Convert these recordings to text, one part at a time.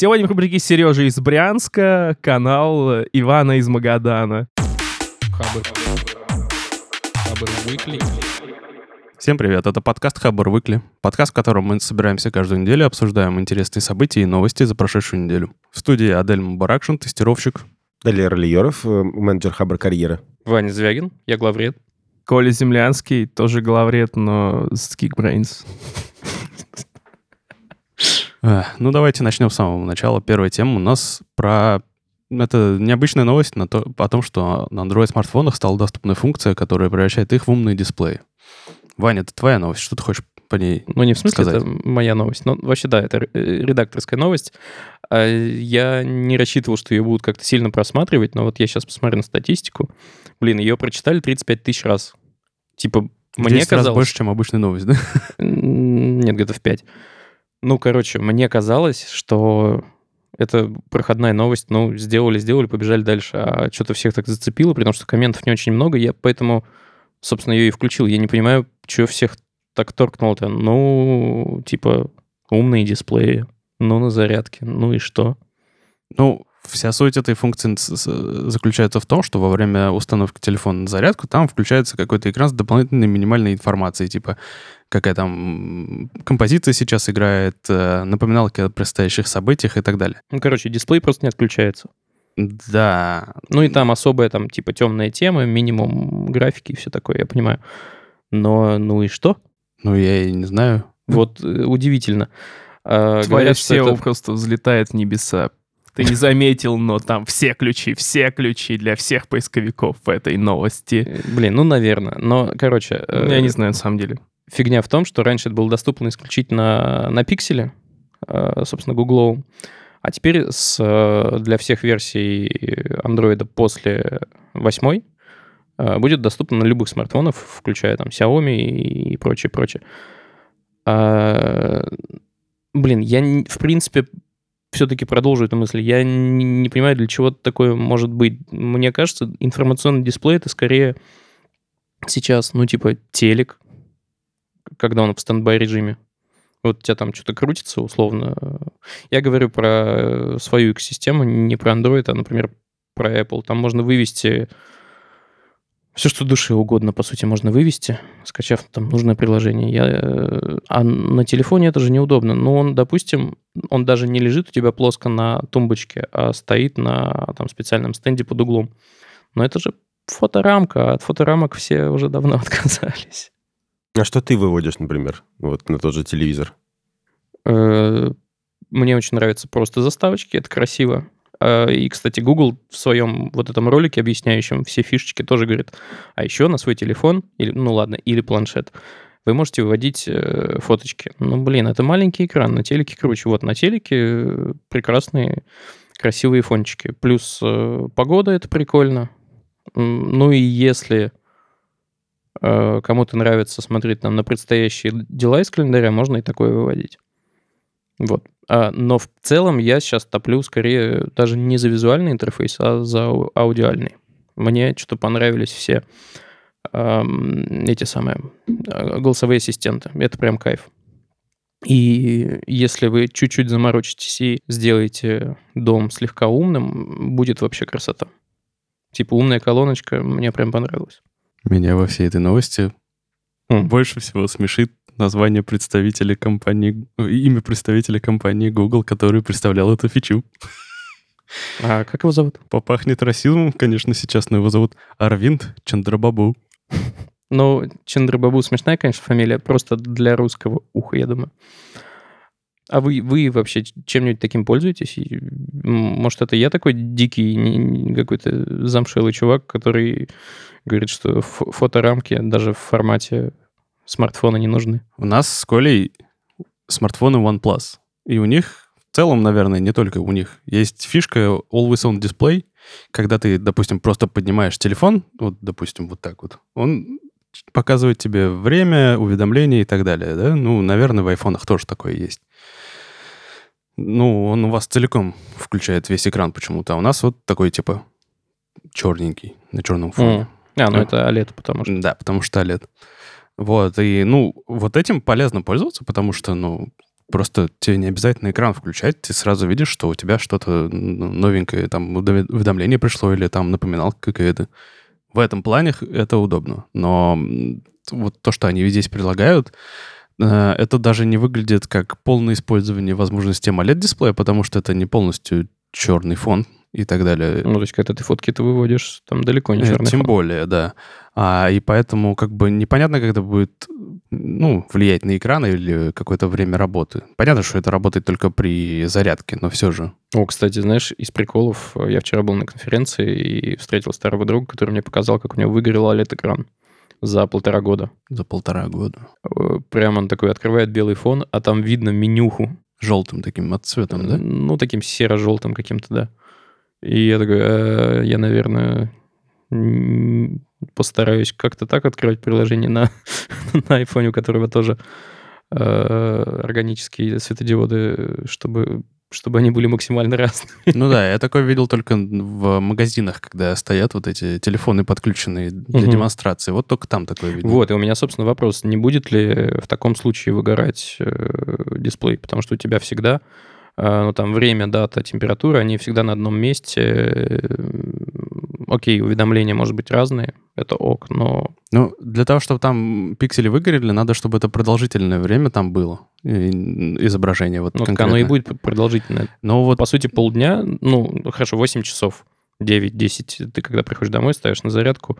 Сегодня в рубрике Сережа из Брянска, канал Ивана из Магадана. Хабр. Хабр Weekly. Всем привет, это подкаст Хабр Выкли, подкаст, в котором мы собираемся каждую неделю, обсуждаем интересные события и новости за прошедшую неделю. В студии Адель Мубаракшин, тестировщик. Далее Ролиеров, э, менеджер Хабр Карьера. Ваня Звягин, я главред. Коля Землянский, тоже главред, но с Geekbrains. А, Ну, давайте начнем с самого начала. Первая тема у нас про... Это необычная новость на то, о том, что на Android-смартфонах стала доступна функция, которая превращает их в умные дисплеи. Ваня, это твоя новость, что ты хочешь по ней Ну, не в смысле, сказать? это моя новость. Но вообще, да, это э, редакторская новость. А Я не рассчитывал, что ее будут как-то сильно просматривать, но вот я сейчас посмотрю на статистику. Блин, ее прочитали 35 тысяч раз. Типа, мне 10 раз казалось... больше, чем обычная новость, да? Нет, где-то в 5. Ну, короче, мне казалось, что это проходная новость. Ну, сделали, сделали, побежали дальше. А что-то всех так зацепило, потому что комментов не очень много. Я поэтому, собственно, ее и включил. Я не понимаю, что всех так торкнуло-то. Ну, типа, умные дисплеи. Ну, на зарядке. Ну и что? Ну, вся суть этой функции заключается в том, что во время установки телефона на зарядку там включается какой-то экран с дополнительной минимальной информацией, типа какая там композиция сейчас играет, э, напоминалки о предстоящих событиях и так далее. Ну, короче, дисплей просто не отключается. Да, Ну и там особая, там, типа, темная тема, минимум графики и все такое, я понимаю. Но, ну и что? ну я и не знаю. Вот э, удивительно. А, Твоя говорят, SEO это- просто взлетает в небеса. Ты не заметил, но там все ключи, все ключи для всех поисковиков в этой новости. э, Блин, ну, наверное. Но, короче, э, Я не знаю, на самом деле. фигня в том, что раньше это было доступно исключительно на пикселе, э, собственно, гугловом. А теперь с, для всех версий Android после 8 э, будет доступно на любых смартфонах, включая там Xiaomi и прочее, прочее. А, Блин, я, в принципе, все-таки продолжу эту мысль. Я не, понимаю, для чего такое может быть. Мне кажется, информационный дисплей это скорее сейчас, ну, типа, телек, когда он в стендбай режиме. Вот у тебя там что-то крутится, условно. Я говорю про свою экосистему, не про Android, а, например, про Apple. Там можно вывести все, что душе угодно, по сути, можно вывести, скачав там нужное приложение. Я, э, а на телефоне это же неудобно. Ну, он, допустим, он даже не лежит у тебя плоско на тумбочке, а стоит на там, специальном стенде под углом. Но это же фоторамка, а от фоторамок все уже давно отказались. А что ты выводишь, например, вот на тот же телевизор? Э, Мне очень нравятся просто заставочки, это красиво. Э, И, кстати, Google в своем вот этом ролике, объясняющем все фишечки, тоже говорит, а еще на свой телефон, или, ну ладно, или планшет, вы можете выводить э, фоточки. Ну, блин, это маленький экран, на телеке круче. Вот на телеке э, прекрасные, красивые фончики. Плюс э, погода, это прикольно. Ну и если кому-то нравится смотреть там на предстоящие дела из календаря, можно и такое выводить. Вот. А, но в целом я сейчас топлю скорее даже не за визуальный интерфейс, а за ау- аудиальный. Мне что-то понравились все эти самые а, голосовые ассистенты. Это прям кайф. И если вы чуть-чуть заморочитесь и сделаете дом слегка умным, будет вообще красота. Типа умная колоночка мне прям понравилась. Меня во всей этой новости М. больше всего смешит название представителя компании, э, имя представителя компании Google, который представлял эту фичу. А как его зовут? Попахнет расизмом, конечно, сейчас, но его зовут Арвинд Чандрабабу. Ну, Чандрабабу смешная, конечно, фамилия, просто для русского уха, я думаю. А вы, вы вообще чем-нибудь таким пользуетесь? Может, это я такой дикий, какой-то замшелый чувак, который говорит, что фо- фоторамки даже в формате смартфона не нужны. У нас с Колей смартфоны OnePlus. И у них, в целом, наверное, не только у них, есть фишка Always On Display, когда ты, допустим, просто поднимаешь телефон, вот, допустим, вот так вот, он показывает тебе время, уведомления и так далее, да? Ну, наверное, в айфонах тоже такое есть. Ну, он у вас целиком включает весь экран почему-то, а у нас вот такой, типа, черненький, на черном фоне. А, ну М. это OLED, потому что... Да, потому что OLED. Вот, и, ну, вот этим полезно пользоваться, потому что, ну, просто тебе не обязательно экран включать, ты сразу видишь, что у тебя что-то новенькое, там уведомление пришло или там напоминалка какая-то. В этом плане это удобно. Но вот то, что они здесь предлагают, э, это даже не выглядит как полное использование возможностей AMOLED-дисплея, потому что это не полностью черный фон и так далее. Ну, то есть, когда ты фотки ты выводишь, там далеко не Э, черный Тем фон. более, да. А, и поэтому как бы непонятно, как это будет ну, влиять на экран или какое-то время работы. Понятно, что это работает только при зарядке, но все же. О, кстати, знаешь, из приколов, э, я вчера был на конференции и встретил старого друга, который мне показал, как у него выгорел OLED-экран за полтора года. За полтора года. Э, Прям он такой открывает белый фон, а там видно менюху. Желтым таким отцветом, да? Ну, таким серо-желтым каким-то, да. И я такой, «Э, я, наверное, постараюсь как-то так открывать приложение на, на айфоне, у которого тоже э, органические светодиоды, чтобы, чтобы они были максимально разные. Ну да, я такое видел только в магазинах, когда стоят вот эти телефоны подключенные для Мгм. демонстрации. Вот только там такое видел. Вот, и у меня, собственно, вопрос, не будет ли в таком случае выгорать э, дисплей? Потому что у тебя всегда, ну, там, время, дата, температура, они всегда на одном месте. Э, Окей, уведомления, может быть, разные, это ок, но Ну, для того, чтобы там пиксели выгорели, надо, чтобы это продолжительное время там было. Изображение вот ну, конкретно. оно и будет продолжительное. Но вот По сути, полдня, ну, хорошо, 8 часов, 9-10, ты когда приходишь домой, ставишь на зарядку,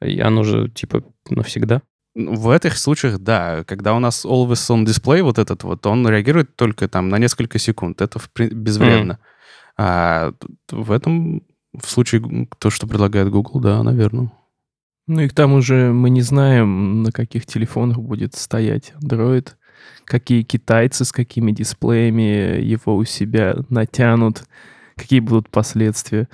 и оно же, типа, навсегда. В этих случаях, да, когда у нас always on display вот этот вот, он реагирует только там на несколько секунд. Это безвредно. А тут в этом, в случае то, что предлагает Google, да, наверное. Ну и к тому же мы не знаем, на каких телефонах будет стоять Android, какие китайцы с какими дисплеями его у себя натянут, какие будут последствия.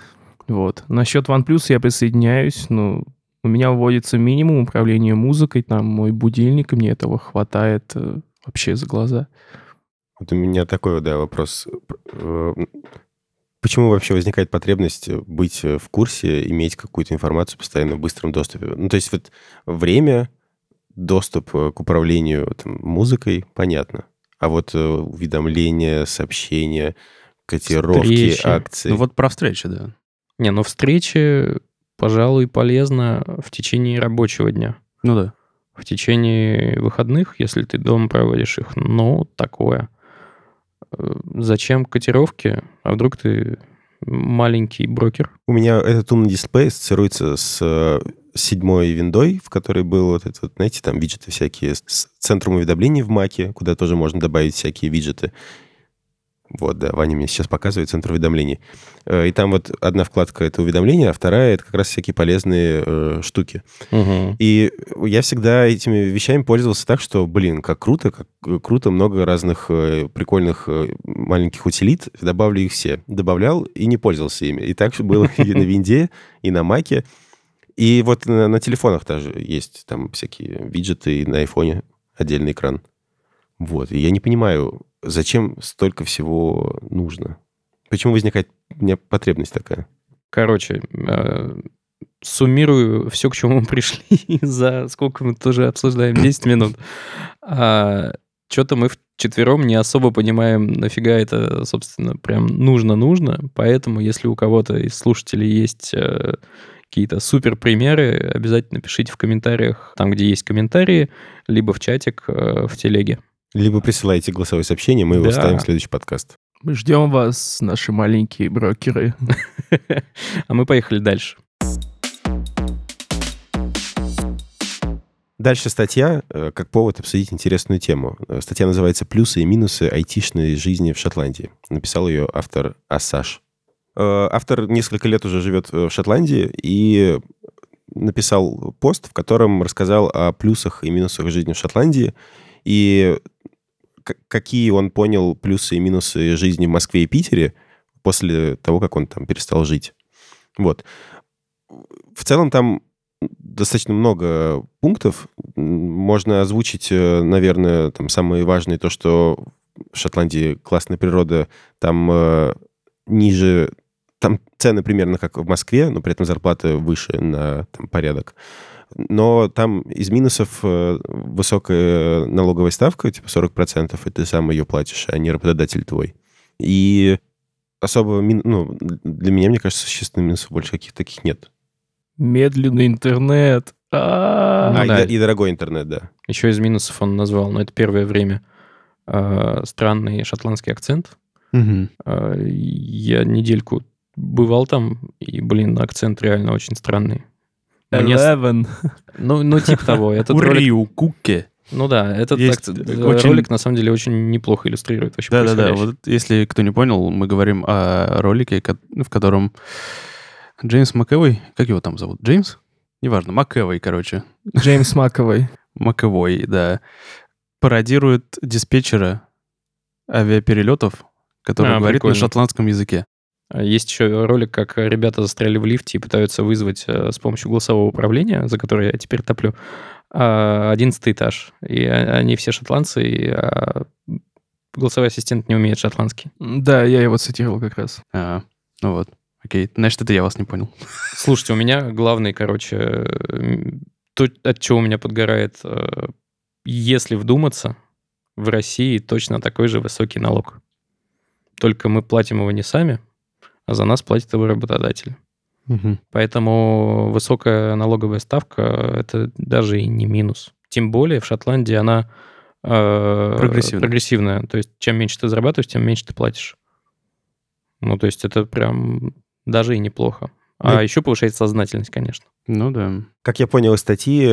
Вот. Насчет OnePlus я присоединяюсь. Ну, у меня вводится минимум управления музыкой, там мой будильник, и мне этого хватает э, вообще за глаза. Вот у меня такой, да, вопрос. Э, Почему вообще возникает потребность быть в курсе, иметь какую-то информацию постоянно в быстром доступе? Ну, то есть вот время, доступ э, к управлению там, музыкой, понятно. А вот э, уведомления, сообщения, котировки, Встречи. акции. Ну вот про встречи, да. Не, ну встречи, пожалуй, полезно в течение рабочего дня. Ну да. В течение выходных, если ты дома проводишь их, ну, такое. Э, Зачем котировки? А вдруг ты маленький брокер? У меня этот умный дисплей ассоциируется с э, седьмой виндой, в которой был вот этот, вот, знаете, там виджеты всякие, с центром уведомлений в Маке, куда тоже можно добавить всякие виджеты. Вот, да, Ваня мне сейчас показывает центр уведомлений. Э, И там вот одна вкладка — это уведомления, а вторая — это как раз всякие полезные э, штуки. И я всегда этими вещами пользовался так, что, блин, как круто, как э, круто, много разных э, прикольных э, маленьких утилит, добавлю их все. Добавлял и не пользовался ими. И так было и на винде, и на маке. И вот на, на телефонах тоже есть там всякие виджеты, и на айфоне отдельный экран. Вот. И я не понимаю, зачем столько всего нужно? Почему возникает у меня потребность такая? Короче, э, суммирую все, к чему мы пришли за сколько мы тоже обсуждаем, 10 минут. Что-то мы вчетвером не особо понимаем, нафига это, собственно, прям нужно-нужно. Поэтому, если у кого-то из слушателей есть э, какие-то супер примеры, обязательно пишите в комментариях, там, где есть комментарии, либо в чатик э, в телеге. Либо присылайте голосовое сообщение, мы его Да. ставим в следующий подкаст. Мы ждем вас, наши маленькие брокеры. А мы поехали дальше. Дальше статья, э, как повод обсудить интересную тему. Э, Статья называется «Плюсы и минусы айтишной жизни в Шотландии». Написал ее автор Асаш. Э, Автор несколько лет уже живет в Шотландии и написал пост, в котором рассказал о плюсах и минусах жизни в Шотландии и какие он понял плюсы и минусы жизни в Москве и Питере после того, как он там перестал жить. Вот. В целом там достаточно много пунктов. Можно озвучить, э, наверное, там самые важные, то, что в Шотландии классная природа, там э, ниже там цены примерно как в Москве, но при этом зарплаты выше на там, порядок. Но там из минусов э, высокая налоговая ставка, типа 40%, и ты сам ее платишь, а не работодатель твой. И особо, ну, для меня, мне кажется, существенных минусов больше каких-то таких нет. Медленный интернет. А, А, Ну и да. до- и дорогой интернет, да. Еще из минусов он назвал, но это первое время, э, странный шотландский акцент. Мгм. Э, Я недельку бывал там, и, блин, акцент реально очень странный. Мне Eleven. Ну, ну, типа того. Этот ролик, Уриу, куке. ну да, этот Есть акцент- очень- ролик на самом деле очень неплохо иллюстрирует вообще Да-да-да, происходящее. вот если кто не понял, мы говорим о ролике, в котором Джеймс МакЭвой, как его там зовут? Джеймс? Неважно, МакЭвой, короче. Джеймс Маковой. МакЭвой, да. Пародирует диспетчера авиаперелетов, который А, говорит прикольно. на шотландском языке. А Есть еще ролик, как ребята застряли в лифте и пытаются вызвать э, с помощью голосового управления, за которое я теперь топлю, одиннадцатый этаж. И а- они все шотландцы, и а, голосовой ассистент не умеет шотландский. Да, я его цитировал как раз. А, ну вот. Окей, значит, это я вас не понял. Слушайте, у меня главный, короче, то, от чего у меня подгорает, э, если вдуматься, в России точно такой же высокий налог. Только мы платим его не сами, а за нас платит его работодатель. Поэтому высокая налоговая ставка – это даже и не минус. Тем более в Шотландии она э, Прогрессивная. прогрессивная. То есть чем меньше ты зарабатываешь, тем меньше ты платишь. Ну, то есть это прям даже и неплохо. А Ну, еще повышает сознательность, конечно. Ну да. Как я понял из статьи,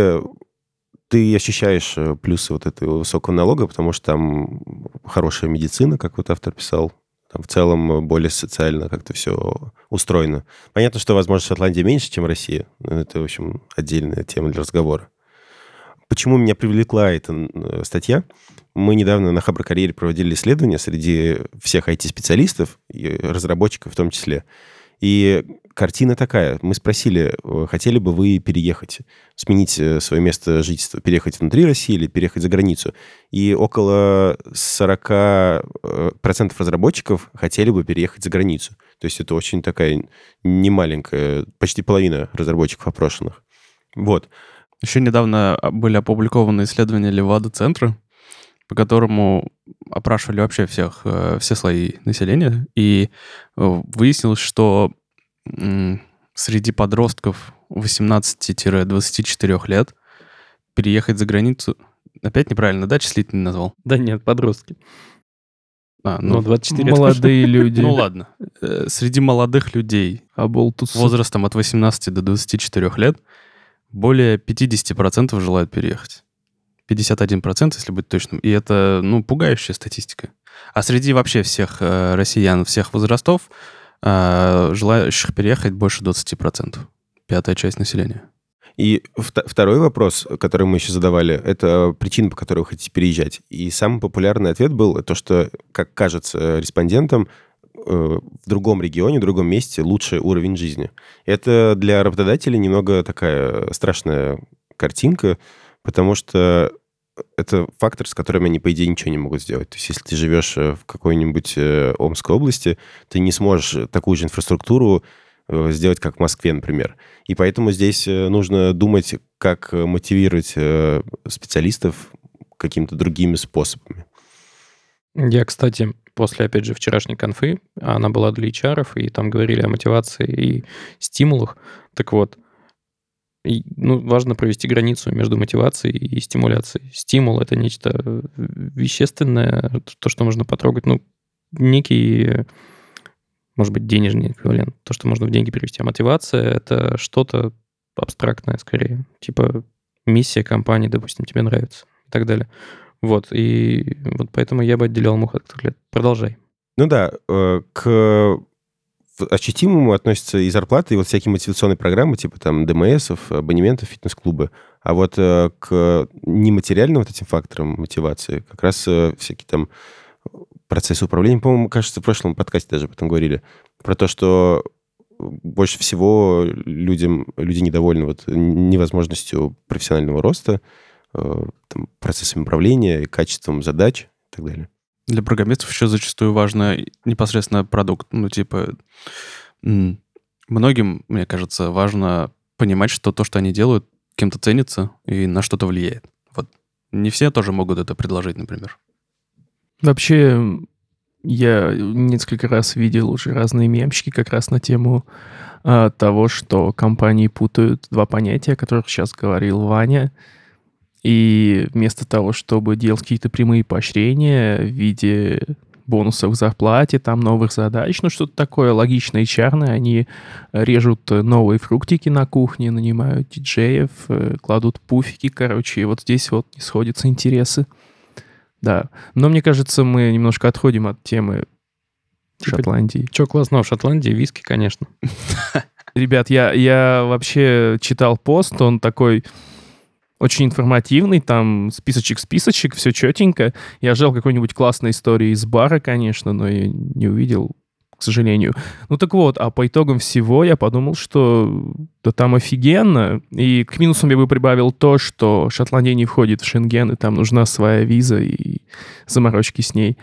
ты ощущаешь э, плюсы вот этого высокого налога, потому что там хорошая медицина, как вот автор писал. Там в целом э, более социально как-то все устроено. Понятно, что, возможно, Шотландия меньше, чем Россия. но Это, в общем, отдельная тема для разговора. Почему меня привлекла эта э, статья? Мы недавно на Хабр Карьере проводили исследование среди всех IT-специалистов, и разработчиков в том числе. И картина такая. Мы спросили, э, хотели бы вы переехать, сменить э, свое место жительства, переехать внутри России или переехать за границу. И около 40% разработчиков хотели бы переехать за границу. То есть это очень такая немаленькая, почти половина разработчиков опрошенных. Вот. Еще недавно а, были опубликованы исследования Левада-центра, по которому опрашивали вообще всех, э, все слои населения, и э, выяснилось, что среди подростков 18-24 лет переехать за границу... Опять неправильно, да, числительный назвал? Да нет, подростки. А, Ну, ну, 24 Молодые люди. ну ладно. Э, Среди молодых людей Оболтус. возрастом от 18 до 24 лет более 50% желают переехать. 51%, если быть точным. И это, ну, пугающая статистика. А среди вообще всех э, россиян всех возрастов э, желающих переехать больше 20%. Пятая часть населения. И вт- второй вопрос, который мы еще задавали, это причина, по которой вы хотите переезжать. И самый популярный ответ был то, что, как кажется респондентам, э, в другом регионе, в другом месте лучший уровень жизни. Это для работодателей немного такая страшная картинка, потому что это фактор, с которым они, по идее, ничего не могут сделать. То есть, если ты живешь э, в какой-нибудь э, Омской области, ты не сможешь такую же инфраструктуру э, сделать, как в Москве, например. И поэтому здесь э, нужно думать, как э, мотивировать э, специалистов какими-то другими способами. Я, кстати, после, опять же, вчерашней конфы, она была для HR, и там говорили о мотивации и стимулах. Так вот, ну, важно провести границу между мотивацией и стимуляцией. Стимул — это нечто э, вещественное, то, что можно потрогать, ну, некий, может быть, денежный эквивалент, то, что можно в деньги перевести. А мотивация — это что-то абстрактное скорее, типа миссия компании, допустим, тебе нравится и так далее. Вот, и вот поэтому я бы отделял мух от котлет. Продолжай. Ну да, э, к ощутимому относятся и зарплаты, и вот всякие мотивационные программы, типа там ДМСов, абонементов, фитнес-клубы. А вот э, к нематериальным вот этим факторам мотивации как раз э, всякие там процессы управления, по-моему, кажется, в прошлом подкасте даже об этом говорили, про то, что больше всего людям, люди недовольны вот невозможностью профессионального роста, э, там, процессами управления, качеством задач и так далее. Для программистов еще зачастую важно непосредственно продукт. Ну, типа, многим, мне кажется, важно понимать, что то, что они делают, кем-то ценится и на что-то влияет. Вот. Не все тоже могут это предложить, например. Вообще, я несколько раз видел уже разные мемчики как раз на тему а, того, что компании путают два понятия, о которых сейчас говорил Ваня. И вместо того, чтобы делать какие-то прямые поощрения в виде бонусов к зарплате, там новых задач, ну что-то такое логичное и чарное, они режут новые фруктики на кухне, нанимают диджеев, э, кладут пуфики, короче, и вот здесь вот не сходятся интересы. Да, но мне кажется, мы немножко отходим от темы Типа- Шотландии. Че классного в Шотландии? Виски, конечно. Ребят, я, я вообще читал пост, он такой очень информативный, там списочек-списочек, все четенько. Я ждал какой-нибудь классной истории из бара, конечно, но я не увидел, к сожалению. Ну так вот, а по итогам всего я подумал, что да там офигенно. И к минусам я бы прибавил то, что Шотландия не входит в Шенген, и там нужна своя виза и заморочки с ней.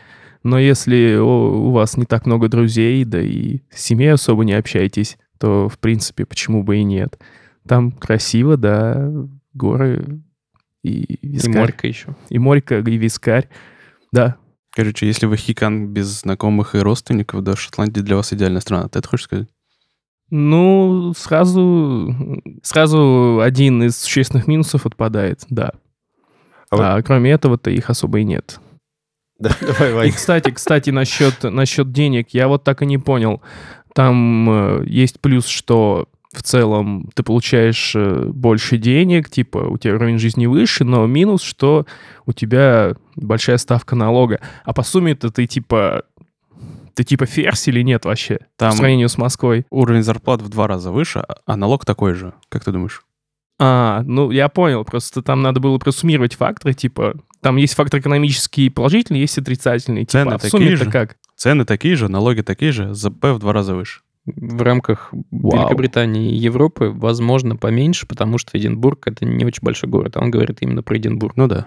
Но если у вас не так много друзей, да и с семьей особо не общаетесь, то, в принципе, почему бы и нет. Там красиво, да, горы и И вискарь. морька еще. И морька, и вискарь. Да, Короче, если вы хикан без знакомых и родственников, да, Шотландия для вас идеальная страна. Ты это хочешь сказать? ну, сразу, сразу один из существенных минусов отпадает, да. А вот- А кроме этого-то их особо и нет. Да, давай, И, Вань. кстати, кстати, насчет, насчет денег, я вот так и не понял. Там э, есть плюс, что в целом ты получаешь э, больше денег, типа у тебя уровень жизни выше, но минус, что у тебя большая ставка налога. А по сумме-то ты типа... Ты типа ферзь или нет вообще? Там По сравнению с Москвой. уровень зарплат в два раза выше, а- а налог такой же. Как ты думаешь? А, ну я понял, просто там надо было просуммировать факторы, типа, там есть фактор экономический положительный, есть отрицательный. Цены типа, а в такие же. как? Цены такие же, налоги такие же, ЗП в два раза выше. В рамках Вау. Великобритании и Европы, возможно, поменьше, потому что Эдинбург — это не очень большой город. А он говорит именно про Эдинбург. Ну да.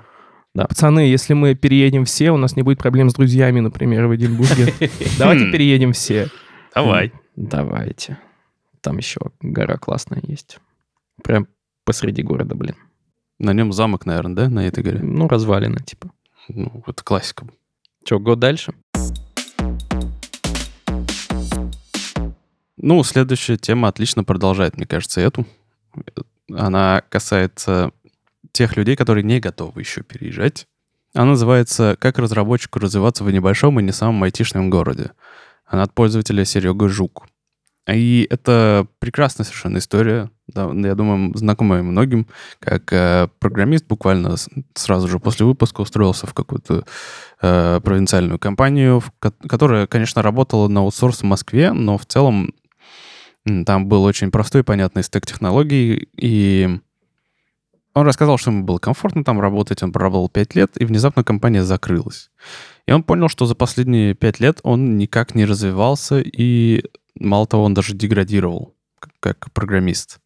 Пацаны, если мы переедем все, у нас не будет проблем с друзьями, например, в Эдинбурге. Давайте переедем все. Давайте. Там еще гора классная есть. Прям посреди города, блин. На нем замок, наверное, да, на этой горе? Ну, развалина, типа. Ну, это классика. Че, год дальше? Ну, следующая тема отлично продолжает, мне кажется, эту. Она касается тех людей, которые не готовы еще переезжать. Она называется «Как разработчику развиваться в небольшом и не самом айтишном городе». Она от пользователя Серега Жук. И это прекрасная совершенно история. Да, я думаю, знакомая многим. Как э, программист буквально сразу же после выпуска устроился в какую-то э, провинциальную компанию, в ко- которая, конечно, работала на аутсорс в Москве, но в целом там был очень простой понятный стек технологий, и он рассказал, что ему было комфортно там работать, он проработал 5 лет, и внезапно компания закрылась. И он понял, что за последние 5 лет он никак не развивался, и мало того, он даже деградировал как программист.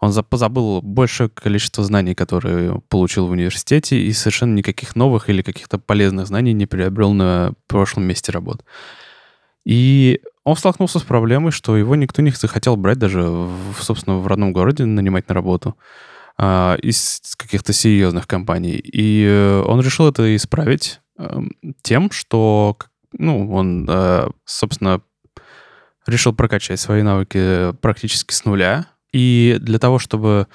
Он за- позабыл большее количество знаний, которые получил в университете, и совершенно никаких новых или каких-то полезных знаний не приобрел на прошлом месте работы. И он столкнулся с проблемой, что его никто не захотел брать даже, в, собственно, в родном городе, нанимать на работу а, из каких-то серьезных компаний. И э, он решил это исправить эм, тем, что, ну, он, э, собственно, решил прокачать свои навыки практически с нуля. И для того, чтобы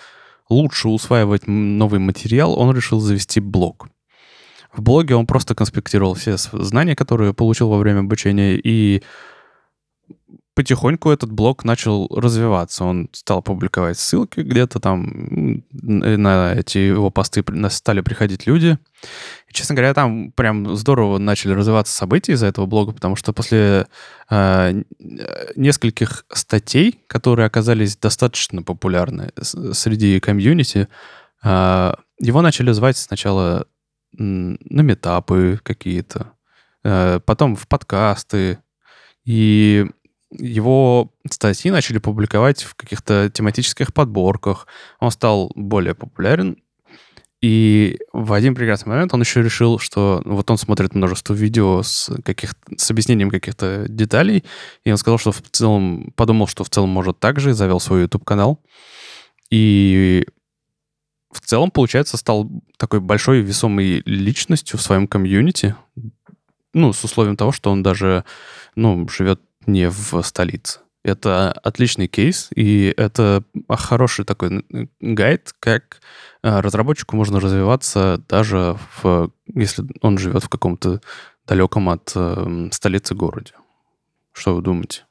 лучше усваивать новый материал, он решил завести блог. В блоге он просто конспектировал все знания, которые получил во время обучения, и потихоньку этот блог начал развиваться. Он стал публиковать ссылки где-то там, на эти его посты стали приходить люди. И, честно говоря, там прям здорово начали развиваться события из-за этого блога, потому что после э, э, нескольких статей, которые оказались достаточно популярны среди комьюнити, э, его начали звать сначала на метапы какие-то, э, потом в подкасты, и его статьи начали публиковать в каких-то тематических подборках. Он стал более популярен. И в один прекрасный момент он еще решил, что ну, вот он смотрит множество видео с, каких с объяснением каких-то деталей, и он сказал, что в целом, подумал, что в целом может так же, завел свой YouTube-канал. И в целом, получается, стал такой большой весомой личностью в своем комьюнити, ну, с условием того, что он даже, ну, живет не в столице. Это отличный кейс, и это хороший такой гайд, как а, разработчику можно развиваться даже в, если он живет в каком-то далеком от э, столицы городе. Что вы думаете?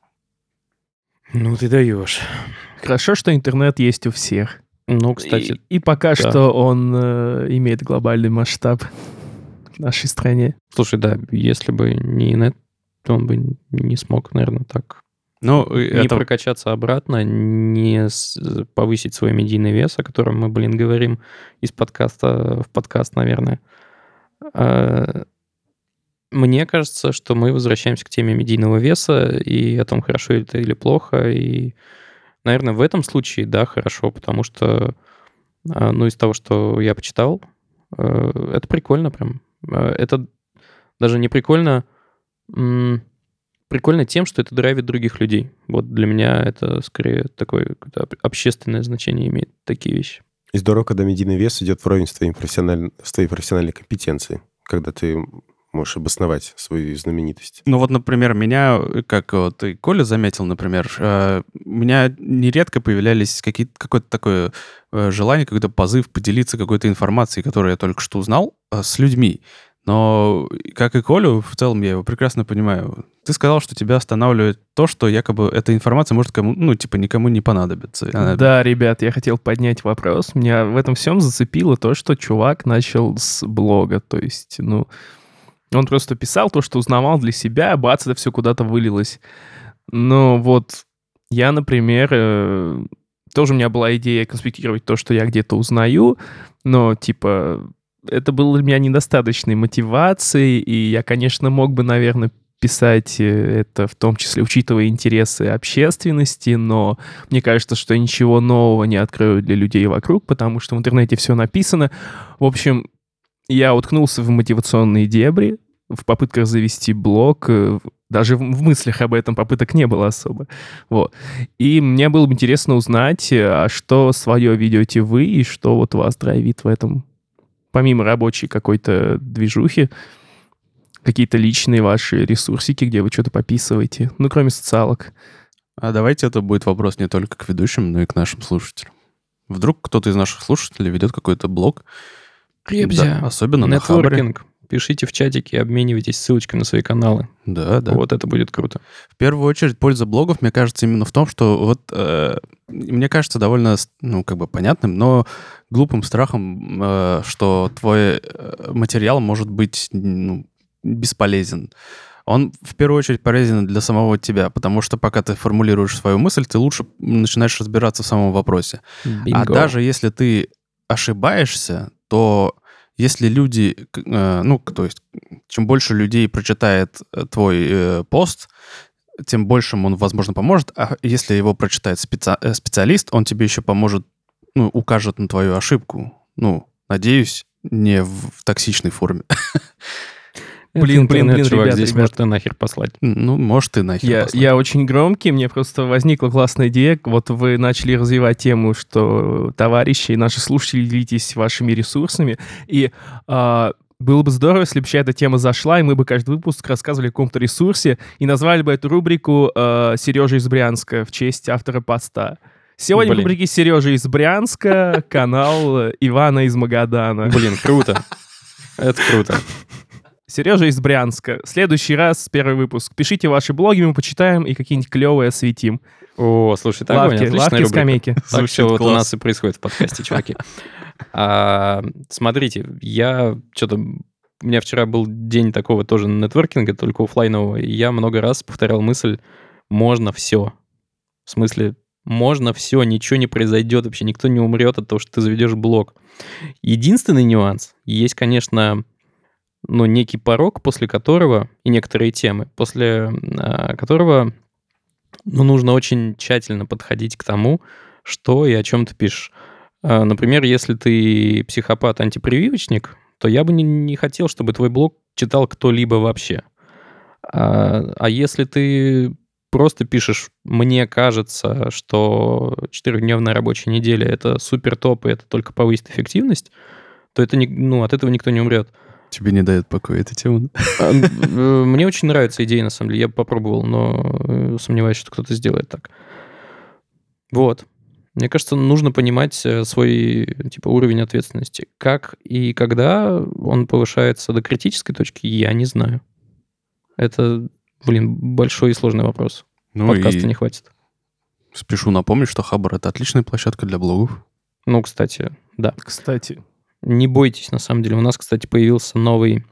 Ну, ты даешь. Хорошо, что интернет есть у всех. Ну, кстати. И, и пока да. что он э, имеет глобальный масштаб в нашей стране. Слушай, да, если бы не нет, то он бы не смог, наверное, так ну, не это... прокачаться обратно, не повысить свой медийный вес, о котором мы, блин, говорим из подкаста в подкаст, наверное. А, мне кажется, что мы возвращаемся к теме медийного веса и о том, хорошо это или плохо. И, наверное, в этом случае, да, хорошо, потому что, а, ну, из того, что я почитал, а, это прикольно прям. Это даже не прикольно прикольно тем, что это драйвит других людей. Вот для меня это скорее такое общественное значение имеет такие вещи. И здорово, когда медийный вес идет вровень с, твоим профессиональ... с твоей профессиональной компетенцией, когда ты можешь обосновать свою знаменитость. Ну вот, например, меня, как вот и Коля заметил, например, э, у меня нередко появлялись какие-то, какое-то такое э, желание, какой-то позыв поделиться какой-то информацией, которую я только что узнал, э, с людьми. Но, как и Колю, в целом я его прекрасно понимаю. Ты сказал, что тебя останавливает то, что якобы эта информация может кому, ну, типа, никому не понадобиться. Она... Да, ребят, я хотел поднять вопрос. Меня в этом всем зацепило то, что чувак начал с блога. То есть, ну, он просто писал то, что узнавал для себя, а бац, это все куда-то вылилось. Но вот я, например, э, тоже у меня была идея конспектировать то, что я где-то узнаю, но, типа, это было для меня недостаточной мотивацией, и я, конечно, мог бы, наверное, писать э, это в том числе, учитывая интересы общественности, но мне кажется, что ничего нового не открою для людей вокруг, потому что в интернете все написано. В общем, я уткнулся в мотивационные дебри, в попытках завести блог, э, даже в мыслях об этом попыток не было особо. Вот. И мне было бы интересно узнать, э, а что свое ведете вы, и что вот вас драйвит в этом помимо рабочей какой-то движухи, какие-то личные ваши ресурсики, где вы что-то пописываете, ну, кроме социалок. А давайте это будет вопрос не только к ведущим, но и к нашим слушателям. Вдруг кто-то из наших слушателей ведет какой-то блог. Да, особенно на Хабре. Пишите в чатике, обменивайтесь ссылочками на свои каналы. Да, да. Вот это будет круто. В первую очередь, польза блогов, мне кажется, именно в том, что вот э, мне кажется довольно, ну, как бы понятным, но глупым страхом, э, что твой э, материал может быть ну, бесполезен. Он в первую очередь полезен для самого тебя, потому что пока ты формулируешь свою мысль, ты лучше начинаешь разбираться в самом вопросе. Бинго. А даже если ты ошибаешься, то если люди, э, ну, то есть, чем больше людей прочитает э, твой э, пост, тем большим он, возможно, поможет. А если его прочитает специ... специалист, он тебе еще поможет, ну, укажет на твою ошибку. Ну, надеюсь, не в токсичной форме. Блин, блин, блин, чувак, ребят, здесь ребят. может ты нахер послать. Ну, может ты нахер я, послать. Я очень громкий, мне просто возникла классная идея. Вот вы начали развивать тему, что товарищи и наши слушатели делитесь вашими ресурсами. И а, было бы здорово, если бы эта тема зашла, и мы бы каждый выпуск рассказывали о каком-то ресурсе и назвали бы эту рубрику э, «Сережа из Брянска» в честь автора поста. Сегодня Блин. в рубрике «Сережа из Брянска», канал Ивана из Магадана. Блин, круто. Это круто. Сережа из Брянска. Следующий раз, первый выпуск. Пишите ваши блоги, мы почитаем и какие-нибудь клевые осветим. О, слушай, так лавки, отличная лавки, рубрика. скамейки. Так все вот у нас и происходит в подкасте, чуваки. А, смотрите, я что-то... У меня вчера был день такого тоже нетворкинга, только офлайнового, и я много раз повторял мысль «можно все». В смысле, можно все, ничего не произойдет, вообще никто не умрет от того, что ты заведешь блог. Единственный нюанс, есть, конечно, ну, некий порог, после которого, и некоторые темы, после а, которого ну, нужно очень тщательно подходить к тому, что и о чем ты пишешь. А, Например, если ты психопат-антипрививочник, то я бы не, не хотел, чтобы твой блог читал кто-либо вообще. А, а если ты просто пишешь, мне кажется, что четырехдневная рабочая неделя это супер топ, и это только повысит эффективность, то это не, ну, от этого никто не умрет. Тебе не дает покоя эта тема. А, э, Мне очень нравится идея, на самом деле. Я бы попробовал, но э, сомневаюсь, что кто-то сделает так. Вот. Мне кажется, нужно понимать э, свой типа уровень ответственности. Как и когда он повышается до критической точки, я не знаю. Это, блин, большой и сложный вопрос. Ну Подкаста и не хватит. спешу напомнить, что Хабр — это отличная площадка для блогов. Ну, кстати, да. Кстати, Не бойтесь, на самом деле. У нас, кстати, появился новый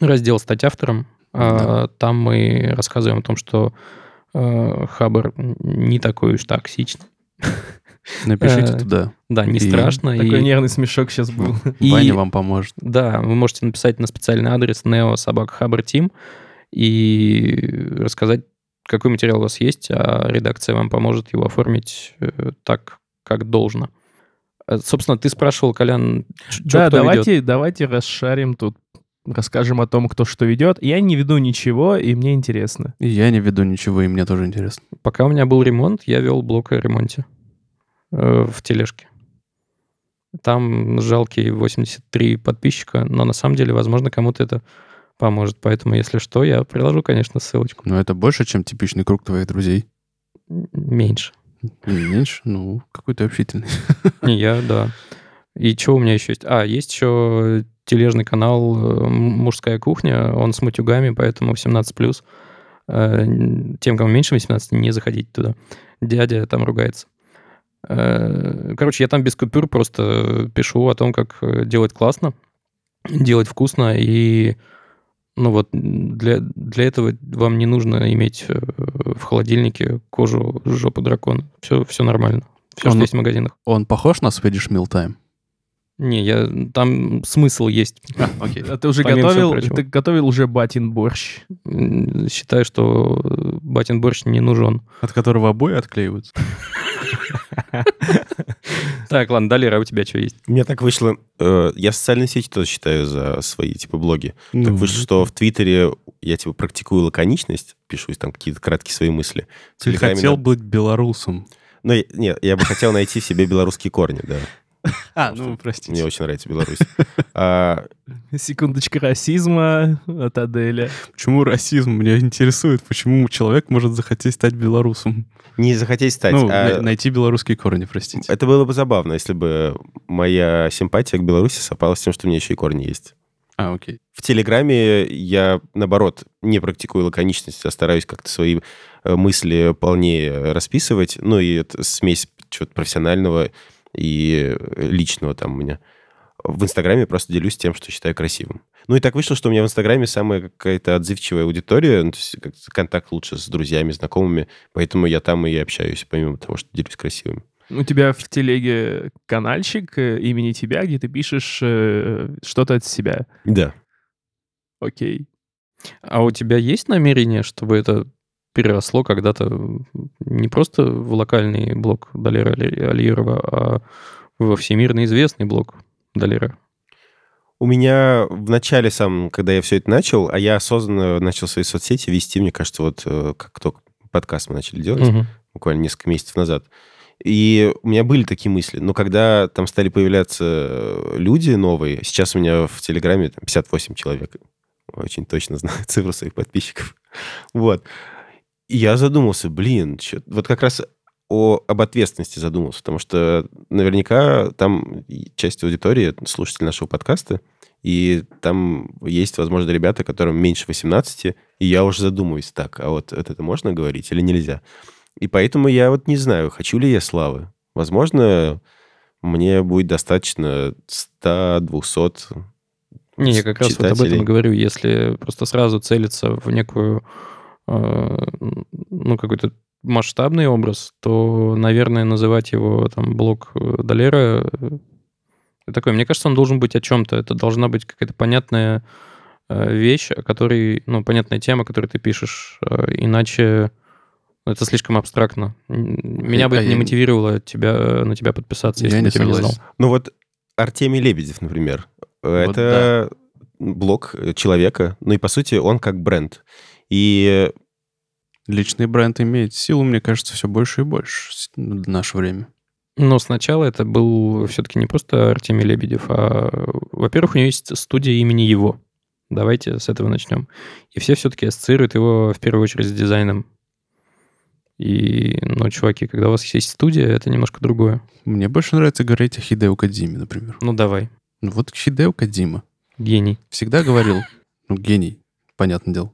раздел «Стать автором». А, Там мы рассказываем о том, что э, Хабр не такой уж токсичный. Напишите Э, туда. Да, не И страшно. такой и- нервный смешок сейчас был. И- Ваня вам поможет. Да, вы можете написать на специальный адрес neo Team и рассказать, какой материал у вас есть, а редакция вам поможет его оформить э, так, как должно. Э, Собственно, ты спрашивал, Колян, ч- чё Да, кто ведет? давайте, давайте расшарим тут, расскажем о том, кто что ведет. Я не веду ничего, и мне интересно. И я не веду ничего, и мне тоже интересно. Пока у меня был ремонт, я вел блог о ремонте э, в тележке. Там жалкие 83 подписчика, но на самом деле, возможно, кому-то это поможет. Поэтому, если что, я приложу, конечно, ссылочку. Но это больше, чем типичный круг твоих друзей. Меньше. Не меньше? Ну, какой ты общительный. Не я, да. И что у меня еще есть? А, есть еще тележный канал э, «М- «Мужская кухня». Он с матюгами, поэтому 18+. Э, Тем, кому меньше 18, не заходите туда. Дядя там ругается. Э, Короче, я там без купюр просто пишу о том, как делать классно, делать вкусно, и ну вот для, для этого вам не нужно иметь э, в холодильнике кожу жопы дракона. Все, все нормально. Все, Он- что есть в магазинах. Он похож на Swedish Meal Time? Не, я, там смысл есть. Окей. А ты уже Помимо готовил, ты готовил уже батин борщ. Считаю, что батин борщ не нужен. От которого обои отклеиваются? Так, ладно, Далера, а у тебя что есть? У меня так вышло... э, я социальные сети тоже считаю за свои, типа, блоги. Так Ну, вышло, что в Твиттере я, типа, практикую лаконичность, пишу там какие-то краткие свои мысли. Ты хотел быть белорусом. Ну, я- нет, я бы хотел найти в себе белорусские корни, да. А, Потому ну, простите. Мне очень нравится Беларусь. А, Секундочка расизма от Аделя. Почему расизм? Меня интересует, почему человек может захотеть стать белорусом. Не захотеть стать, ну, а на- найти белорусские корни, простите. это было бы забавно, если бы моя симпатия к Беларуси совпала с тем, что у меня еще и корни есть. А, окей. В Телеграме я, наоборот, не практикую лаконичность, а стараюсь как-то свои э, мысли полнее расписывать. Ну, и это смесь чего-то профессионального и э, личного там у меня. В Инстаграме просто делюсь тем, что считаю красивым. Ну и так вышло, что у меня в Инстаграме самая какая-то отзывчивая аудитория, ну, то есть контакт лучше с друзьями, знакомыми, поэтому я там и общаюсь, помимо того, что делюсь красивым. У тебя в телеге каналчик э, имени тебя, где ты пишешь э, что-то от себя. Да. Окей. А у тебя есть намерение, чтобы это переросло когда-то не просто в локальный блог Далера Али- Алиерова, а во всемирно известный блог Далера? У меня в начале сам, когда я все это начал, а я осознанно начал свои соцсети вести, мне кажется, вот э, как только подкаст мы начали делать, Мгм. буквально несколько месяцев назад. И у меня были такие мысли. Но когда там стали появляться э, люди новые, сейчас у меня в Телеграме там 58 человек, очень точно знаю цифру своих подписчиков. Вот. И я задумался, блин, чё- вот как раз о, об ответственности задумался, потому что наверняка там часть аудитории, это слушатели нашего подкаста, и там есть, возможно, ребята, которым меньше 18, и я уже задумываюсь, так, а вот это можно говорить или нельзя? И поэтому я вот не знаю, хочу ли я славы. Возможно, мне будет достаточно 100-200 Не, я как раз вот об этом читателей. говорю. Если просто сразу целиться в некую, э, ну, какой-то масштабный образ, то, наверное, называть его там блок э, Долера э, такой. Мне кажется, он должен быть о чем-то. Это должна быть какая-то понятная э, вещь, о которой, ну, понятная тема, о которой ты пишешь. Иначе, Это слишком абстрактно. Меня бы А это не я- мотивировало тебя, на тебя подписаться, если Я бы не тебя не знал. согласен. Ну вот Артемий Лебедев, например, Вот это блог человека, ну и по сути он как бренд. И Личный бренд имеет силу, мне кажется, все больше и больше с- в наше время. Но сначала это был все-таки не просто Артемий Лебедев, а, во-первых, у него есть студия имени его. Давайте с этого начнем. И все все-таки ассоциируют его в первую очередь с дизайном. И, ну, чуваки, когда у вас есть студия, это немножко другое. Мне больше нравится говорить о Хидео Кадиме, например. Ну, давай. Ну вот Хидео Кадима Гений. всегда говорил, ну, гений, понятное дело.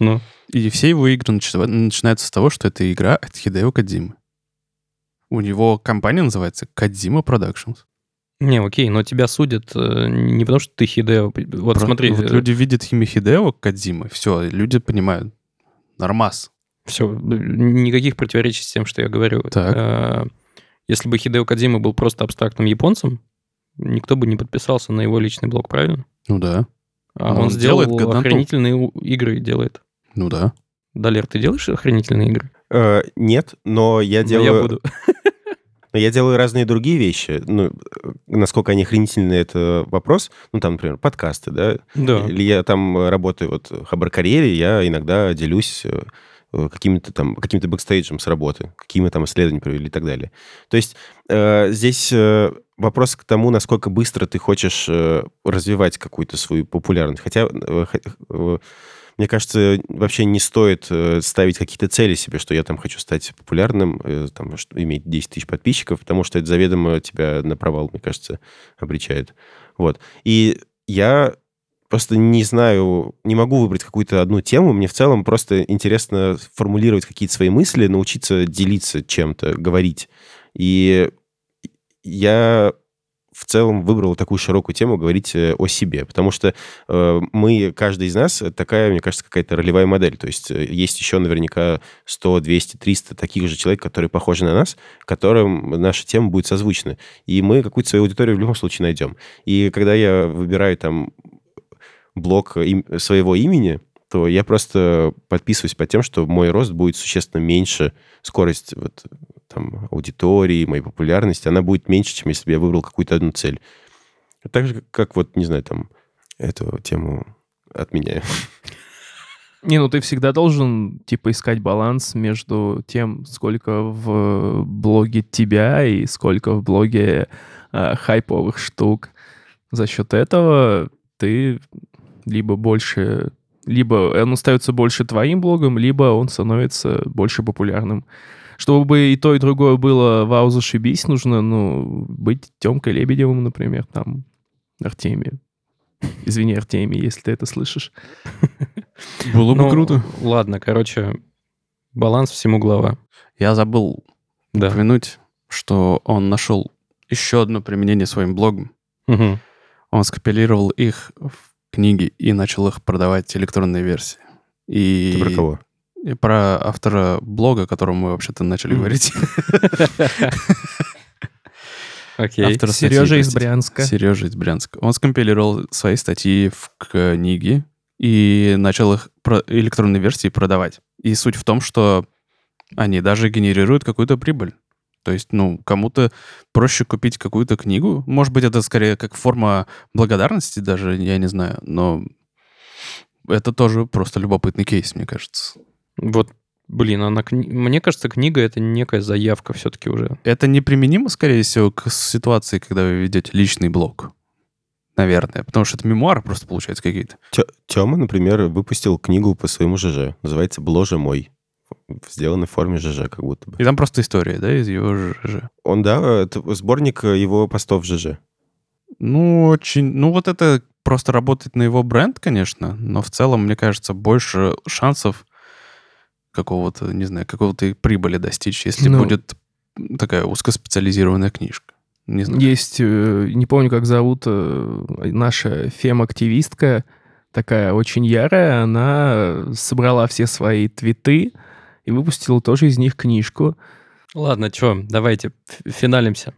Ну, И все его игры начи- начинаются с того, что это игра от Хидео Кадимы. У него компания называется Кадима Productions. не, окей, но тебя судят э, не потому, что ты Хидео. Вот Про- смотри, Вот люди видят имя Хидео Кадимы, все, люди понимают. Нормас. все, никаких противоречий с тем, что я говорю. Так. Э, Если бы Хидео Кадзима был просто абстрактным японцем, никто бы не подписался на его личный блог, правильно? Ну да, он, он сделал делает годноту. охренительные игры, делает. ну да. Далер, ты делаешь охренительные игры? э, нет, но я Ну, делаю... Я буду. Но я делаю разные другие вещи. Ну, э, насколько они охренительные, это вопрос. Ну, там, например, подкасты, да? Да. Или я там работаю вот в Хабар-карьере, я иногда делюсь э, э, какими-то там, каким-то бэкстейджем с работы, какие мы там исследования провели и так далее. То есть э, здесь э, вопрос к тому, насколько быстро ты хочешь э, развивать какую-то свою популярность. Хотя, э, э, мне кажется, вообще не стоит ставить какие-то цели себе, что я там хочу стать популярным, там, иметь 10 тысяч подписчиков, потому что это заведомо тебя на провал, мне кажется, обречает. Вот. И я просто не знаю, не могу выбрать какую-то одну тему. Мне в целом просто интересно формулировать какие-то свои мысли, научиться делиться чем-то, говорить. И я в целом выбрал такую широкую тему говорить э, о себе, потому что э, мы, каждый из нас, это такая, мне кажется, какая-то ролевая модель. То есть э, есть еще наверняка 100, 200, 300 таких же человек, которые похожи на нас, которым наша тема будет созвучна. И мы какую-то свою аудиторию в любом случае найдем. И когда я выбираю там блок им- своего имени, то я просто подписываюсь под тем, что мой рост будет существенно меньше, скорость вот, там, аудитории, моей популярности, она будет меньше, чем если бы я выбрал какую-то одну цель. Так же, как вот, не знаю, там, эту тему отменяю. Не, ну ты всегда должен, типа, искать баланс между тем, сколько в блоге тебя и сколько в блоге а, хайповых штук. За счет этого ты либо больше... Либо он остается больше твоим блогом, либо он становится больше популярным. Чтобы и то, и другое было вау, зашибись, нужно, ну, быть Темкой Лебедевым, например, там, Артемием. Извини, Артемий, если ты это слышишь. Было бы Ну, круто. Ладно, короче, баланс всему глава. Я забыл Да. упомянуть, что он нашел еще одно применение своим блогом. Он скопилировал их в книги и начал их продавать электронные версии. И Ты про кого? И про автора блога, о котором мы вообще-то начали говорить. Окей. Автор Сережа из. Брянска. Сережа из Брянска. Он скомпилировал свои статьи в книги и начал их про электронные версии продавать. И суть в том, что они даже генерируют какую-то прибыль. То есть, ну, кому-то проще купить какую-то книгу. Может быть, это скорее как форма благодарности даже, я не знаю. Но это тоже просто любопытный кейс, мне кажется. Вот, блин, она, мне кажется, книга — это некая заявка все-таки уже. Это неприменимо, скорее всего, к ситуации, когда вы ведете личный блог. Наверное. Потому что это мемуары просто получаются какие-то. Тема, например, выпустил книгу по своему ЖЖ. Называется «Боже мой». Сделанный в форме ЖЖ, как будто бы. И там просто история, да, из его ЖЖ. Он, да, это сборник его постов ЖЖ. Ну, очень... Ну, вот это просто работает на его бренд, конечно, но в целом, мне кажется, больше шансов какого-то, не знаю, какого-то прибыли достичь, если Ну. будет такая узкоспециализированная книжка. Не знаю. Есть, э, не помню, как зовут э, наша фем-активистка, такая очень ярая, она собрала все свои твиты и выпустила тоже из них книжку. Ладно, что, давайте финалимся.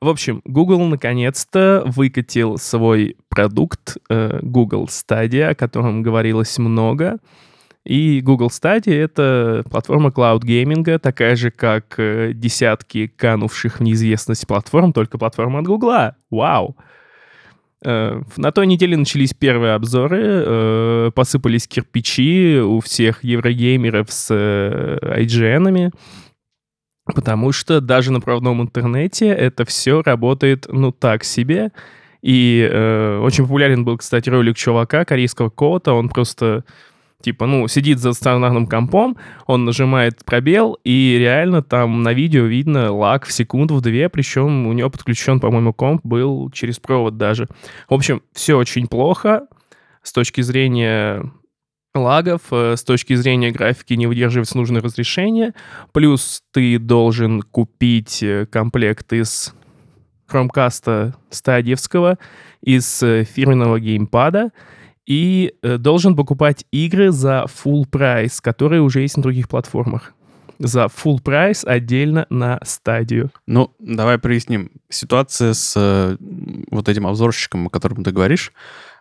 В общем, Google наконец-то выкатил свой продукт э, Google Stadia, о котором говорилось много. И Google Stadia — это платформа клауд-гейминга, такая же, как э, десятки канувших в неизвестность платформ, только платформа от Гугла. Вау! Э, на той неделе начались первые обзоры, посыпались кирпичи у всех еврогеймеров с IGN-ами, потому что даже на правном интернете это все работает, ну, так себе. И э, очень популярен был, кстати, ролик чувака, корейского кота, он просто Типа, ну, сидит за стационарным компом, он нажимает пробел, и реально там на видео видно лаг в секунду, в две, причем у него подключен, по-моему, комп был через провод даже. В общем, все очень плохо с точки зрения лагов, э, с точки зрения графики не выдерживается нужное разрешение, плюс ты должен купить э, комплект из Chromecast стадиевского, из э, фирменного геймпада, и должен покупать игры за full прайс, которые уже есть на других платформах. За full прайс отдельно на стадию. Ну, давай проясним. Ситуация с вот этим обзорщиком, о котором ты говоришь,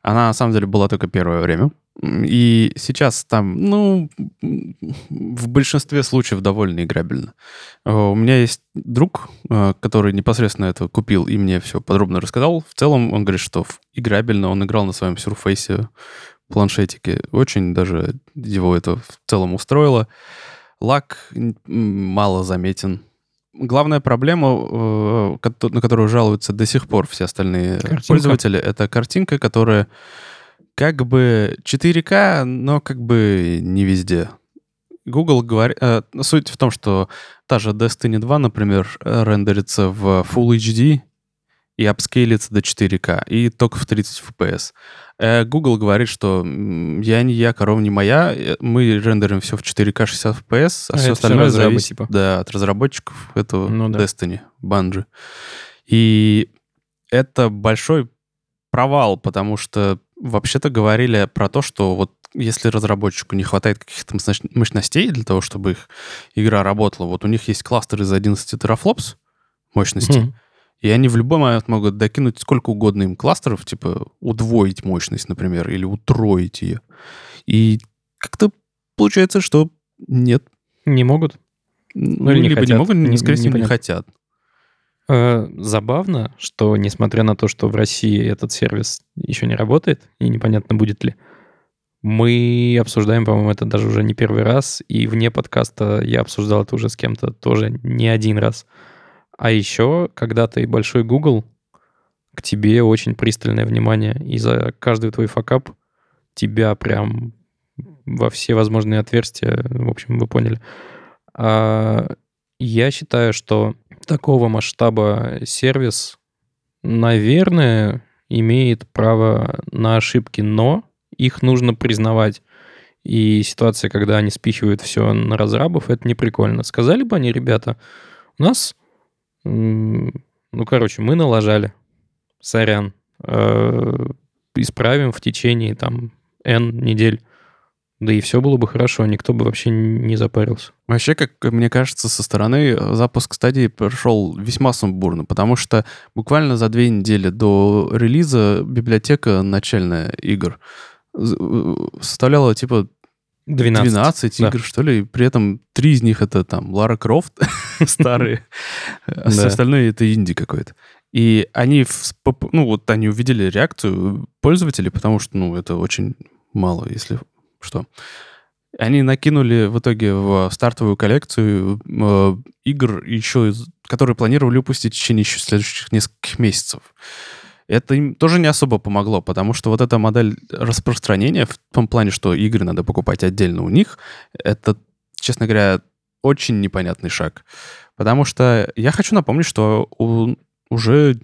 она на самом деле была только первое время. И сейчас там, ну, в большинстве случаев довольно играбельно. Э, у меня есть друг, э, который непосредственно это купил и мне все подробно рассказал. В целом он говорит, что играбельно. Он играл на своем Surface планшетике. Очень даже его это в целом устроило. Лак мало заметен. Главная проблема, э, на которую жалуются до сих пор все остальные картинка. пользователи, это картинка, которая как бы 4К, но как бы не везде. Google говорит... Э, суть в том, что та же Destiny 2, например, рендерится в Full HD и апскейлится до 4К, и только в 30 FPS. Э, Google говорит, что я не я, корова не моя, э, мы рендерим все в 4К 60 FPS, а, а все остальное все зависит типа. да, от разработчиков этого ну, да. Destiny, Bungie. И это большой провал, потому что вообще-то говорили про то, что вот если разработчику не хватает каких-то мощностей для того, чтобы их игра работала, вот у них есть кластер из 11 терафлопс мощности, mm-hmm. и они в любой момент могут докинуть сколько угодно им кластеров, типа удвоить мощность, например, или утроить ее. И как-то получается, что нет. Не могут? Ну, или либо не, не могут, не, скорее всего, не, не хотят. Э, забавно, что несмотря на то, что в России этот сервис еще не работает, и непонятно будет ли, мы обсуждаем, по-моему, это даже уже не первый раз, и вне подкаста я обсуждал это уже с кем-то тоже не один раз. А еще, когда ты большой Google, к тебе очень пристальное внимание, и за каждый твой факап тебя прям во все возможные отверстия, в общем, вы поняли. А я считаю, что такого масштаба сервис, наверное, имеет право на ошибки, но их нужно признавать. И ситуация, когда они спихивают все на разрабов, это не прикольно. Сказали бы они, ребята, у нас, ну, короче, мы налажали, сорян, э, исправим в течение там N недель. Да и все было бы хорошо, никто бы вообще не запарился. Вообще, как мне кажется, со стороны э, запуск стадии прошел весьма сумбурно, потому что буквально за две недели до релиза библиотека начальная игр э, составляла типа 12, 12 игр, да. что ли, и при этом три из них это там Лара Крофт старые, а все остальное это инди какой-то. И они, ну вот они увидели реакцию пользователей, потому что, ну, это очень мало, если что они накинули в итоге в стартовую коллекцию э, игр еще, которые планировали выпустить в течение еще следующих нескольких месяцев. Это им тоже не особо помогло, потому что вот эта модель распространения в том плане, что игры надо покупать отдельно у них, это, честно говоря, очень непонятный шаг. Потому что я хочу напомнить, что у, уже,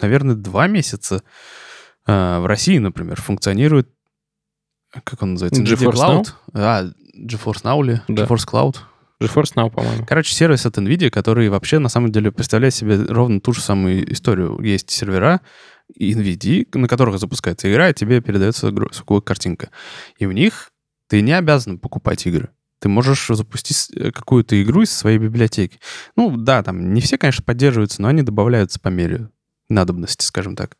наверное, два месяца э, в России, например, функционирует как он называется? GeForce Cloud? Now? А, GeForce Now ли? Да. GeForce Cloud? GeForce Now, по-моему. Короче, сервис от NVIDIA, который вообще на самом деле представляет себе ровно ту же самую историю. Есть сервера NVIDIA, на которых запускается игра, и тебе передается звуковая картинка. И в них ты не обязан покупать игры. Ты можешь запустить э, какую-то игру из своей библиотеки. Ну, да, там не все, конечно, поддерживаются, но они добавляются по мере надобности, скажем так.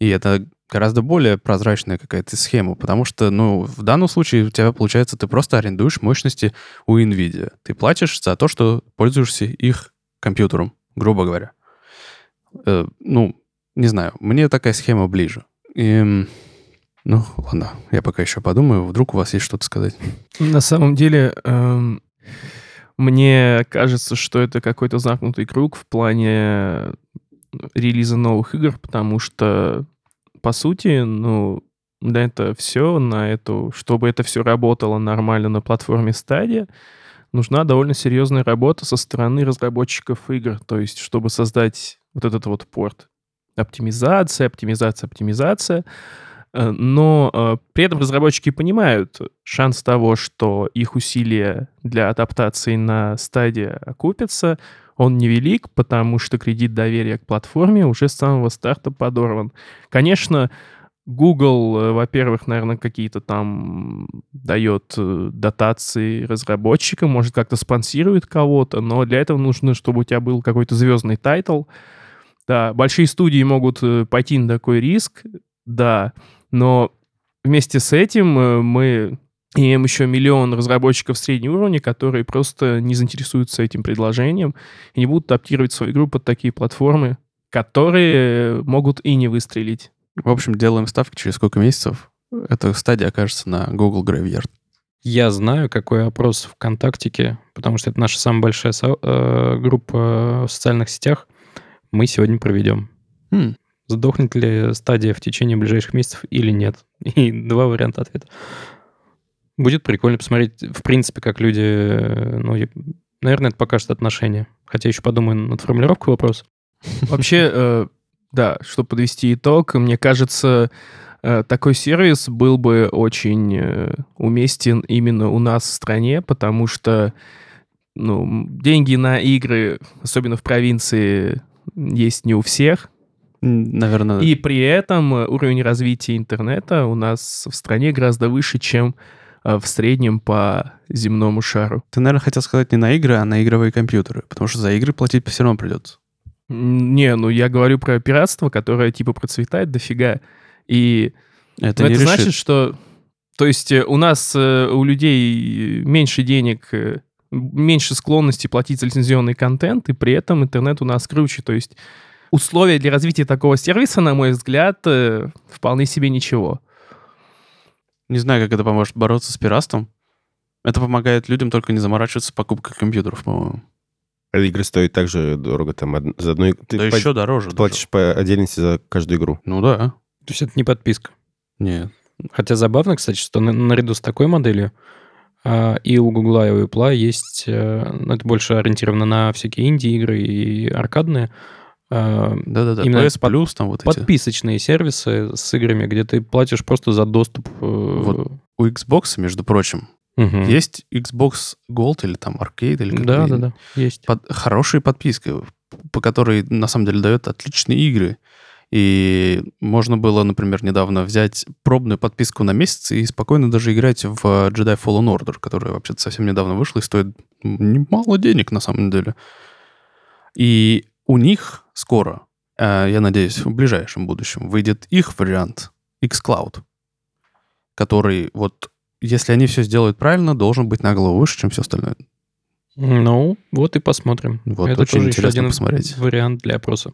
И это гораздо более прозрачная какая-то схема, потому что, ну, в данном случае у тебя, получается, ты просто арендуешь мощности у NVIDIA. Ты платишь за то, что пользуешься их компьютером, грубо говоря. Э, ну, не знаю, мне такая схема ближе. И, ну, ладно, я пока еще подумаю, вдруг у вас есть что-то сказать. На самом деле, эм, мне кажется, что это какой-то замкнутый круг в плане релиза новых игр, потому что, по сути, ну, да, это все на эту, чтобы это все работало нормально на платформе Stadia, нужна довольно серьезная работа со стороны разработчиков игр, то есть чтобы создать вот этот вот порт. Оптимизация, оптимизация, оптимизация. Э, но э, при этом разработчики понимают шанс того, что их усилия для адаптации на Stadia окупятся, он невелик, потому что кредит доверия к платформе уже с самого старта подорван. Конечно, Google, э, во-первых, наверное, какие-то там дает дотации разработчикам, может, как-то спонсирует кого-то, но для этого нужно, чтобы у тебя был какой-то звездный тайтл. Да, большие студии могут пойти на такой риск, да, но вместе с этим э, мы имеем еще миллион разработчиков среднего уровня, которые просто не заинтересуются этим предложением и не будут адаптировать свою игру под такие платформы, которые могут и не выстрелить. В общем, делаем ставки через сколько месяцев эта стадия окажется на Google Graveyard. Я знаю, какой опрос ВКонтактике, потому что это наша самая большая со- э, группа в социальных сетях. Мы сегодня проведем. Хм сдохнет ли стадия в течение ближайших месяцев или нет. И два варианта ответа. Будет прикольно посмотреть, в принципе, как люди... Ну, наверное, это покажет отношения. Хотя еще подумаю над формулировкой вопроса. Вообще, э, да, чтобы подвести итог, мне кажется, э, такой сервис был бы очень э, уместен именно у нас в стране, потому что ну, деньги на игры, особенно в провинции, есть не у всех. Наверное. И при этом э, уровень развития интернета у нас в стране гораздо выше, чем э, в среднем по земному шару. Ты, наверное, хотел сказать не на игры, а на игровые компьютеры, потому что за игры платить все равно придется. Не, ну я говорю про пиратство, которое типа процветает дофига. И это, ну, не это решит. значит, что... То есть э, у нас, у людей меньше денег, меньше склонности платить за лицензионный контент, и при этом интернет у нас круче. То есть условия для развития такого сервиса, на мой взгляд, э, вполне себе ничего. Не знаю, как это поможет бороться с пиратством. Это помогает людям только не заморачиваться с покупкой компьютеров, по-моему. А игры стоят так же дорого, там, за одну... Ты да по... еще дороже. Платишь даже. по отдельности за каждую игру. Ну да. То есть это не подписка? Нет. Хотя забавно, кстати, что наряду с такой моделью а, и у Гугла, и у Apple есть... Э, ну, это больше ориентировано на всякие инди-игры и аркадные а, Да-да-да, именно PS Plus, там вот подписочные эти. сервисы с играми, где ты платишь просто за доступ. Э, вот у Xbox, между прочим, угу. есть Xbox Gold или там Arcade или да, да, да, есть. Под, хорошая подписка, по которой на самом деле дает отличные игры. И можно было, например, недавно взять пробную подписку на месяц и спокойно даже играть в Jedi Fallen Order, которая вообще-то совсем недавно вышла и стоит немало денег на самом деле. И у них скоро, э, я надеюсь, в ближайшем будущем выйдет их вариант xCloud, который вот, если они все сделают правильно, должен быть на голову выше, чем все остальное. Ну, вот и посмотрим. Вот Это очень тоже интересно еще один посмотреть. вариант для опроса.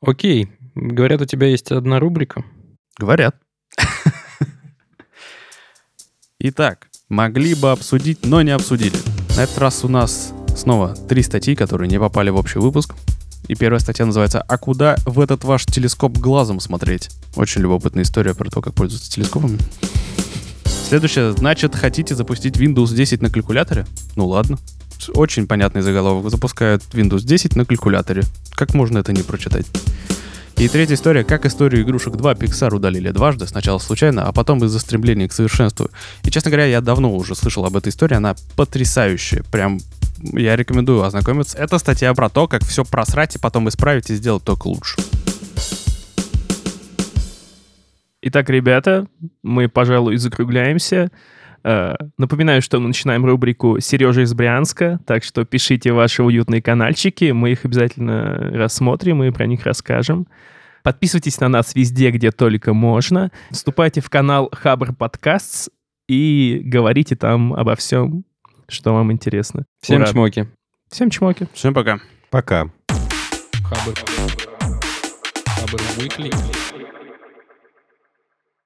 Окей. Говорят, у тебя есть одна рубрика. Говорят. Итак, могли бы обсудить, но не обсудили. На этот раз у нас снова три статьи, которые не попали в общий выпуск. И первая статья называется «А куда в этот ваш телескоп глазом смотреть?» Очень любопытная история про то, как пользоваться телескопами. Следующее. Значит, хотите запустить Windows 10 на калькуляторе? Ну ладно. Очень понятный заголовок. Запускают Windows 10 на калькуляторе. Как можно это не прочитать? И третья история, как историю игрушек 2 Pixar удалили дважды, сначала случайно, а потом из-за стремления к совершенству. И, честно говоря, я давно уже слышал об этой истории, она потрясающая, прям я рекомендую ознакомиться. Это статья про то, как все просрать и потом исправить и сделать только лучше. Итак, ребята, мы, пожалуй, закругляемся. Э, напоминаю, что мы начинаем рубрику «Сережа из Брянска», так что пишите ваши уютные каналчики, мы их обязательно рассмотрим и про них расскажем. Подписывайтесь на нас везде, где только можно. Вступайте в канал Хабр Подкастс и говорите там обо всем, что вам интересно. Всем Ура. чмоки. Всем чмоки. Всем пока. Пока. Хабр. Хабр Weekly.